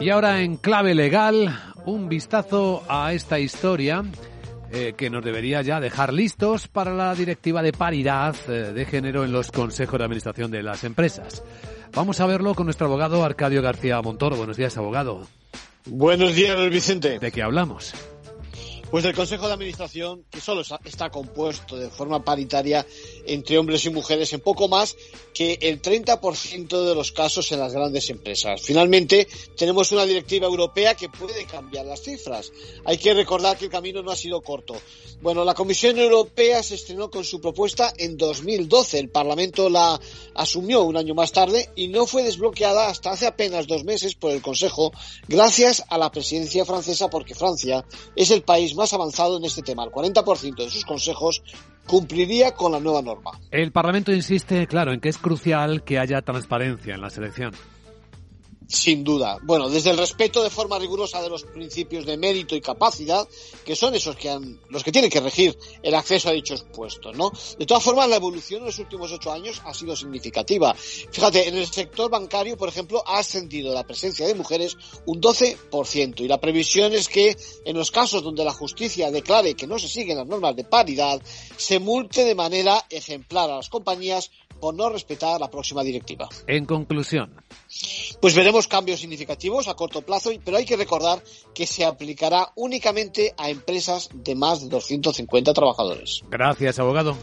Y ahora en clave legal, un vistazo a esta historia eh, que nos debería ya dejar listos para la directiva de paridad eh, de género en los consejos de administración de las empresas. Vamos a verlo con nuestro abogado Arcadio García Montoro. Buenos días, abogado. Buenos días, Vicente. ¿De qué hablamos? Pues del Consejo de Administración, que solo está compuesto de forma paritaria entre hombres y mujeres en poco más que el 30% de los casos en las grandes empresas. Finalmente, tenemos una directiva europea que puede cambiar las cifras. Hay que recordar que el camino no ha sido corto. Bueno, la Comisión Europea se estrenó con su propuesta en 2012. El Parlamento la asumió un año más tarde y no fue desbloqueada hasta hace apenas dos meses por el Consejo, gracias a la presidencia francesa, porque Francia es el país más avanzado en este tema. El 40% de sus consejos cumpliría con la nueva norma. El Parlamento insiste, claro, en que es crucial que haya transparencia en la selección. Sin duda. Bueno, desde el respeto de forma rigurosa de los principios de mérito y capacidad, que son esos que han, los que tienen que regir el acceso a dichos puestos, ¿no? De todas formas, la evolución en los últimos ocho años ha sido significativa. Fíjate, en el sector bancario, por ejemplo, ha ascendido la presencia de mujeres un 12%, y la previsión es que en los casos donde la justicia declare que no se siguen las normas de paridad, se multe de manera ejemplar a las compañías por no respetar la próxima directiva. En conclusión. Pues veremos cambios significativos a corto plazo, pero hay que recordar que se aplicará únicamente a empresas de más de 250 trabajadores. Gracias, abogado.